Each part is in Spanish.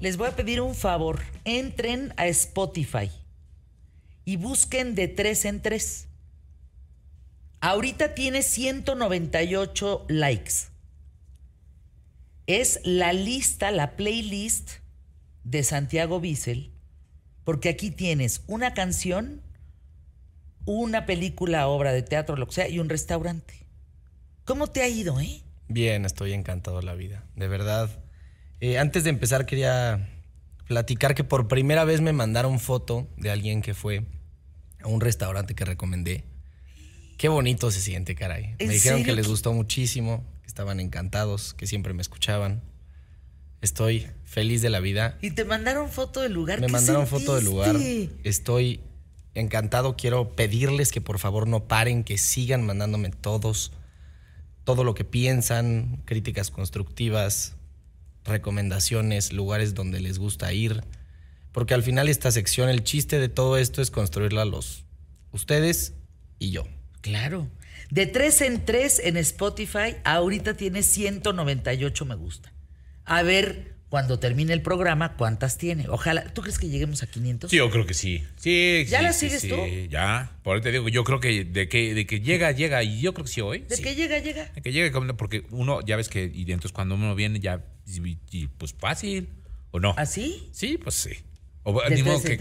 les voy a pedir un favor. Entren a Spotify y busquen de tres en tres. Ahorita tiene 198 likes. Es la lista, la playlist de Santiago Bissell, porque aquí tienes una canción, una película, obra de teatro, lo que sea, y un restaurante. ¿Cómo te ha ido, eh? Bien, estoy encantado la vida, de verdad. Eh, antes de empezar quería platicar que por primera vez me mandaron foto de alguien que fue a un restaurante que recomendé. Qué bonito se siente, caray. Me dijeron que les gustó muchísimo, que estaban encantados, que siempre me escuchaban. Estoy feliz de la vida. Y te mandaron foto del lugar. Me mandaron foto del lugar. Estoy encantado. Quiero pedirles que por favor no paren, que sigan mandándome todos, todo lo que piensan, críticas constructivas, recomendaciones, lugares donde les gusta ir. Porque al final esta sección, el chiste de todo esto es construirla los ustedes y yo. Claro. De tres en tres en Spotify, ahorita tiene 198 me gusta. A ver, cuando termine el programa, ¿cuántas tiene? Ojalá. ¿Tú crees que lleguemos a 500? Sí, yo creo que sí. Sí, ¿Ya sí, la sí, sigues sí, tú? Ya. Por ahí te digo, yo creo que de que, de que llega, llega. Y yo creo que sí hoy. ¿De sí. que llega, llega? De que llega, porque uno, ya ves que, y entonces cuando uno viene ya, y, y, pues fácil, ¿o no? ¿Así? Sí, pues sí. O, De ni modo que,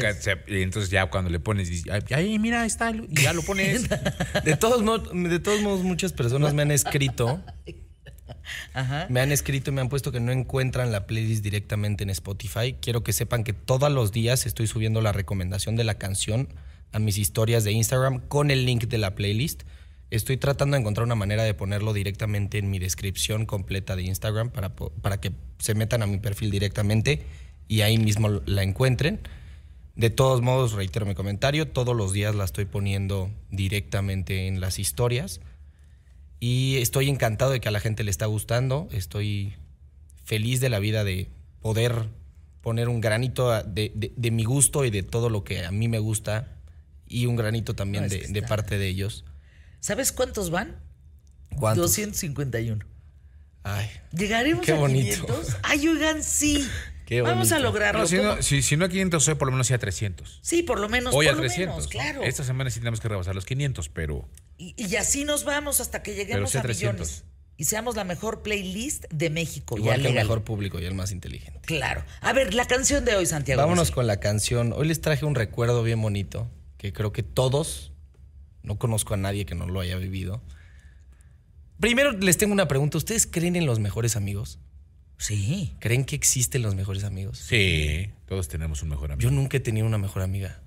entonces ya cuando le pones, dices, "Ay, ahí mira, ahí está, y ya lo pones. De todos, modos, de todos modos, muchas personas me han escrito, Me han escrito y me han puesto que no encuentran la playlist directamente en Spotify. Quiero que sepan que todos los días estoy subiendo la recomendación de la canción a mis historias de Instagram con el link de la playlist. Estoy tratando de encontrar una manera de ponerlo directamente en mi descripción completa de Instagram para, para que se metan a mi perfil directamente y ahí mismo la encuentren. De todos modos, reitero mi comentario, todos los días la estoy poniendo directamente en las historias y estoy encantado de que a la gente le está gustando, estoy feliz de la vida de poder poner un granito de, de- de mi gusto y de todo lo que a mí me gusta y un granito también No, de, parte de ellos. ¿Sabes cuántos van? ¿Cuántos? 251. Ay, ¿Llegaremos Qué a bonito. 500? Ay, oigan, sí. Qué Vamos a lograrlo. No, si, no, si, si no a 500 hoy, por lo menos sí a 300. Sí, por lo menos. Hoy por a lo 300. menos, claro. Esta semana sí tenemos que rebasar los 500, pero Y, y así nos vamos hasta que lleguemos a a 300. millones. Y seamos la mejor playlist de México. igual ya que el mejor público y el más inteligente. Claro. A ver, la canción de hoy, Santiago. Vámonos con la canción. Hoy les traje un recuerdo bien bonito que creo que todos, no conozco a nadie que no lo haya vivido. Primero les tengo una pregunta. ¿Ustedes creen en los mejores amigos? Sí. ¿Creen que existen los mejores amigos? sí, todos tenemos un mejor amigo. Yo nunca he tenido una mejor amiga.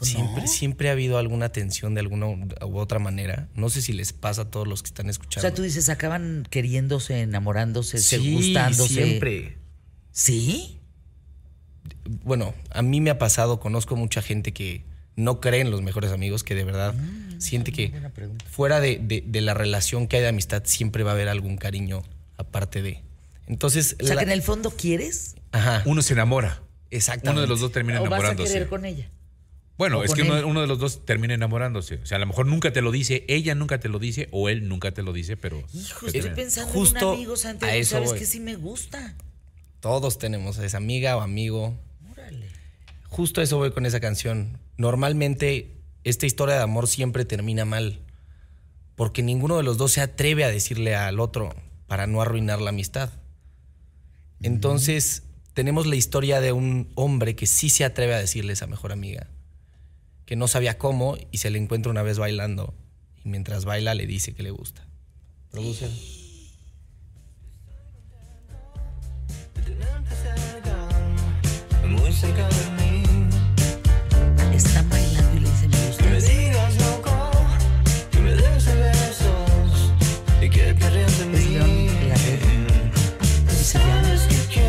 Siempre, ¿No? siempre ha habido alguna tensión de alguna u otra manera. No sé si les pasa a todos los que están O escuchando. sea, tú dices, acaban queriéndose, enamorándose, se sí, gustándose. siempre. ¿Sí? Bueno, a mí me ha pasado, conozco mucha gente que no cree en los mejores amigos, que de verdad Mm, siente que fuera de, de- de la relación que hay de amistad siempre va a haber algún cariño aparte de. Entonces, O sea, la- que en el fondo quieres ajá, Uno se enamora. exactamente. Uno de los dos termina o vas a enamorándose. querer con ella. Bueno, es que uno, de los dos termina enamorándose. O sea, a lo mejor nunca te lo dice, ella nunca te lo dice, o él nunca te lo dice, pero. Hijo, pues, estoy termina. pensando Justo en un amigo, Santiago. a eso ¿Sabes voy. que sí me gusta? Todos tenemos a esa amiga o amigo. Órale. Justo a eso voy con esa canción. Normalmente esta historia de amor siempre termina mal, porque ninguno de los dos se atreve a decirle al otro para no arruinar la amistad. Entonces, tenemos la historia de un hombre que sí se atreve a decirle a esa mejor amiga, que no sabía cómo y se le encuentra una vez bailando y mientras baila le dice que le gusta. Producen. Muy cerca de mí. Están bailando y le dicen, me gusta. Me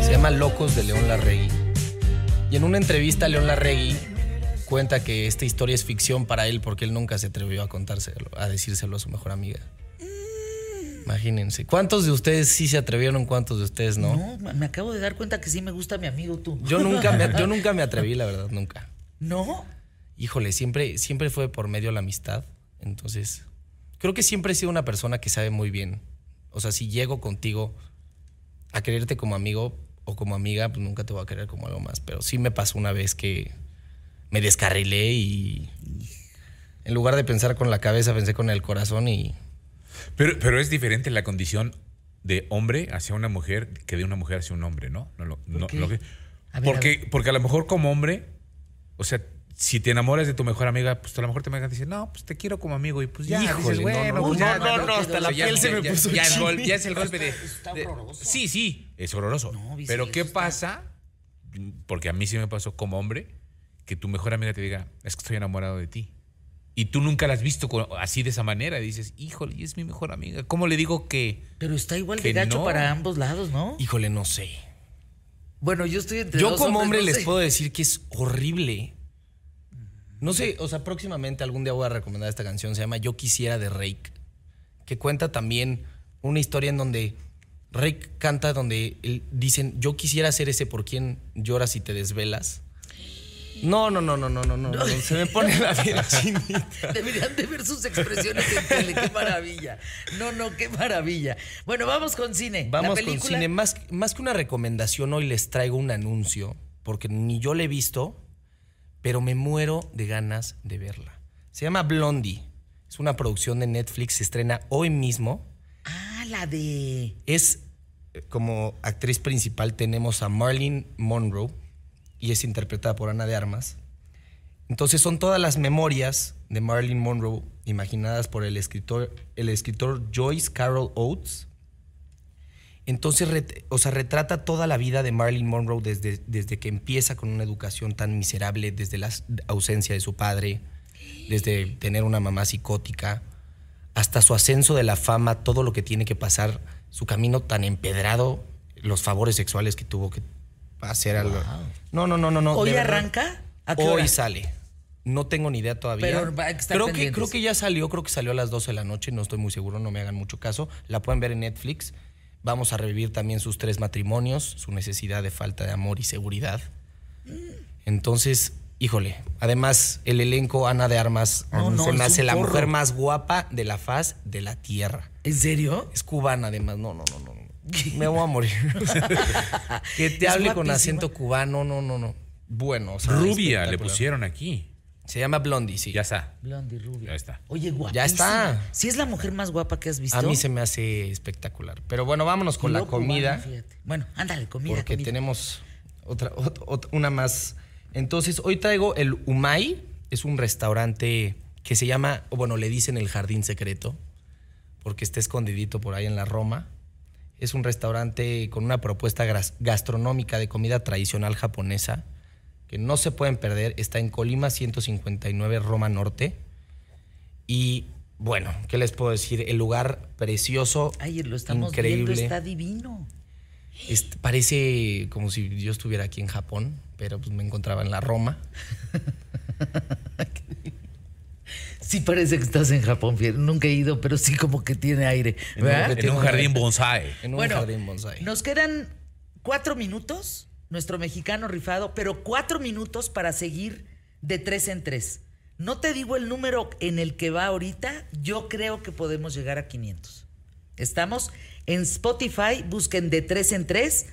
Se llama Locos de León Larregui. Y en una entrevista León Larregui cuenta que esta historia es ficción para él porque él nunca se atrevió a contárselo, a decírselo a su mejor amiga. Imagínense. ¿Cuántos de ustedes sí se atrevieron? ¿Cuántos de ustedes no? No, me acabo de dar cuenta que sí me gusta mi amigo tú. Yo nunca me, yo nunca me atreví, la verdad, nunca. ¿No? Híjole, siempre, siempre fue por medio de la amistad. Entonces, creo que siempre he sido una persona que sabe muy bien. O sea, si llego contigo a quererte como amigo, o como amiga, pues nunca te voy a querer como algo más. Pero sí me pasó una vez que me descarrilé y en lugar de pensar con la cabeza, pensé con el corazón y Pero, pero es diferente la condición de hombre hacia una mujer que de una mujer hacia un hombre, ¿no? no, lo- no- qué? lo que- A ver, porque, a ver. porque a lo mejor como hombre, o sea, si te enamoras de tu mejor amiga, pues a lo mejor te amiga dice, no, pues te quiero como amigo. Y pues ya, Híjole, dices, no, bueno, no, pues no, ya, no, no, hasta la ya- piel se me ya- puso ya, el gol- ya es el golpe de. Está de- horroroso. sí, sí, es horroroso. Pero ¿qué está- pasa? Porque a mí sí me pasó como hombre, que tu mejor amiga te diga, es que estoy enamorado de ti. Y tú nunca la has visto así de esa manera. Y dices, híjole, y es mi mejor amiga. ¿Cómo le digo que.? Pero está igual de Que gacho no. para ambos lados, ¿no? híjole, no sé. Bueno, yo estoy entre Yo dos como hombres, hombre no les sé. puedo decir que es horrible. No sé, o sea, próximamente algún día voy a recomendar esta canción, se llama Yo quisiera de Rake, que cuenta también una historia en donde Rake canta donde él- dicen, yo quisiera ser ese por quien lloras y te desvelas. No, no, no, no, no, no, no, se me pone la piel chinita. Deberían de ver sus expresiones en tele, qué maravilla. No, no, qué maravilla. Bueno, vamos con cine. Vamos con cine. Más, más que una recomendación, hoy les traigo un anuncio, porque ni yo le he visto, pero me muero de ganas de verla. Se llama Blondie. Es una producción de Netflix, se estrena hoy mismo. Ah, la de. Es eh, como actriz principal tenemos a Marilyn Monroe y es interpretada por Ana de Armas. Entonces son todas las memorias de Marilyn Monroe imaginadas por el escritor, el escritor Joyce Carol Oates. Entonces, o sea, retrata toda la vida de Marilyn Monroe desde, desde que empieza con una educación tan miserable, desde la ausencia de su padre, desde tener una mamá psicótica, hasta su ascenso de la fama, todo lo que tiene que pasar, su camino tan empedrado, los favores sexuales que tuvo que hacer al... No, no, no, no, no. ¿Hoy verdad. arranca? ¿A qué Hoy hora? sale. No tengo ni idea todavía. Pero va- que estar creo, que, creo que ya salió, creo que salió a las 12 de la noche, no estoy muy seguro, no me hagan mucho caso. La pueden ver en Netflix. Vamos a revivir también sus tres matrimonios, su necesidad de falta de amor y seguridad. Entonces, híjole, además el elenco Ana de Armas No, no, se me es hace la mujer más guapa de la faz de la tierra. ¿En serio? Es cubana además, no, no, no, no. Me voy a morir. que te hable con acento cubano, no, no, no. Bueno, o sea, Rubia le pusieron aquí. Se llama Blondie, sí. Ya está. Blondie rubia. Ya está. Oye, guapísima. Ya está. Si es la mujer más guapa que has visto. A mí se me hace espectacular. Pero bueno, vámonos con la comida. fíjate. Bueno, ándale, comida. porque comida. tenemos otra, ot- ot- una más. Entonces, hoy traigo el Umay. Es un restaurante que se llama, o bueno, le dicen el Jardín Secreto, porque está escondidito por ahí en la Roma. Es un restaurante con una propuesta gastronómica de comida tradicional japonesa que no se pueden perder. Está en Colima 159, Roma Norte. Y bueno, ¿qué les puedo decir? El lugar precioso, Ay, lo estamos increíble. viendo, está divino. Parece como si yo estuviera aquí en Japón, pero pues me encontraba en la Roma. Sí parece que estás en Japón, Fier. Nunca he ido, pero sí como que tiene aire. En un jardín bonsai. En un bueno, jardín bonsai. nos quedan cuatro minutos, nuestro mexicano rifado, pero cuatro minutos para seguir de tres en tres. No te digo el número en el que va ahorita, yo creo que podemos llegar a 500. Estamos en Spotify, busquen de tres en tres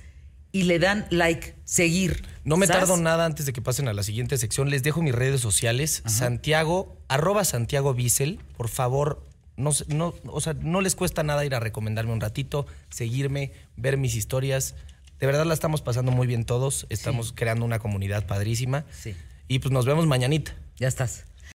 y le dan like, seguir. No me ¿Sas? tardo nada antes de que pasen a la siguiente sección. Les dejo mis redes sociales. Santiago, arroba Santiago Bissell. Por favor, no, no, o sea, no les cuesta nada ir a recomendarme un ratito, seguirme, ver mis historias. De verdad la estamos pasando muy bien todos. Estamos creando una comunidad padrísima. Sí. Y pues nos vemos mañanita. Ya estás.